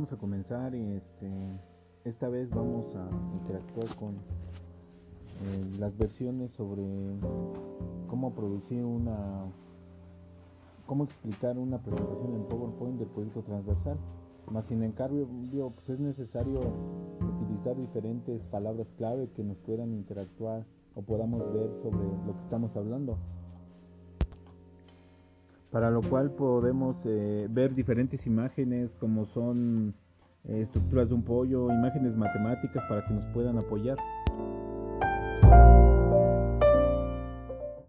vamos a comenzar. Este, esta vez vamos a interactuar con eh, las versiones sobre cómo producir una, cómo explicar una presentación en PowerPoint del proyecto transversal. Más sin embargo, pues es necesario utilizar diferentes palabras clave que nos puedan interactuar o podamos ver sobre lo que estamos hablando para lo cual podemos eh, ver diferentes imágenes como son eh, estructuras de un pollo, imágenes matemáticas para que nos puedan apoyar.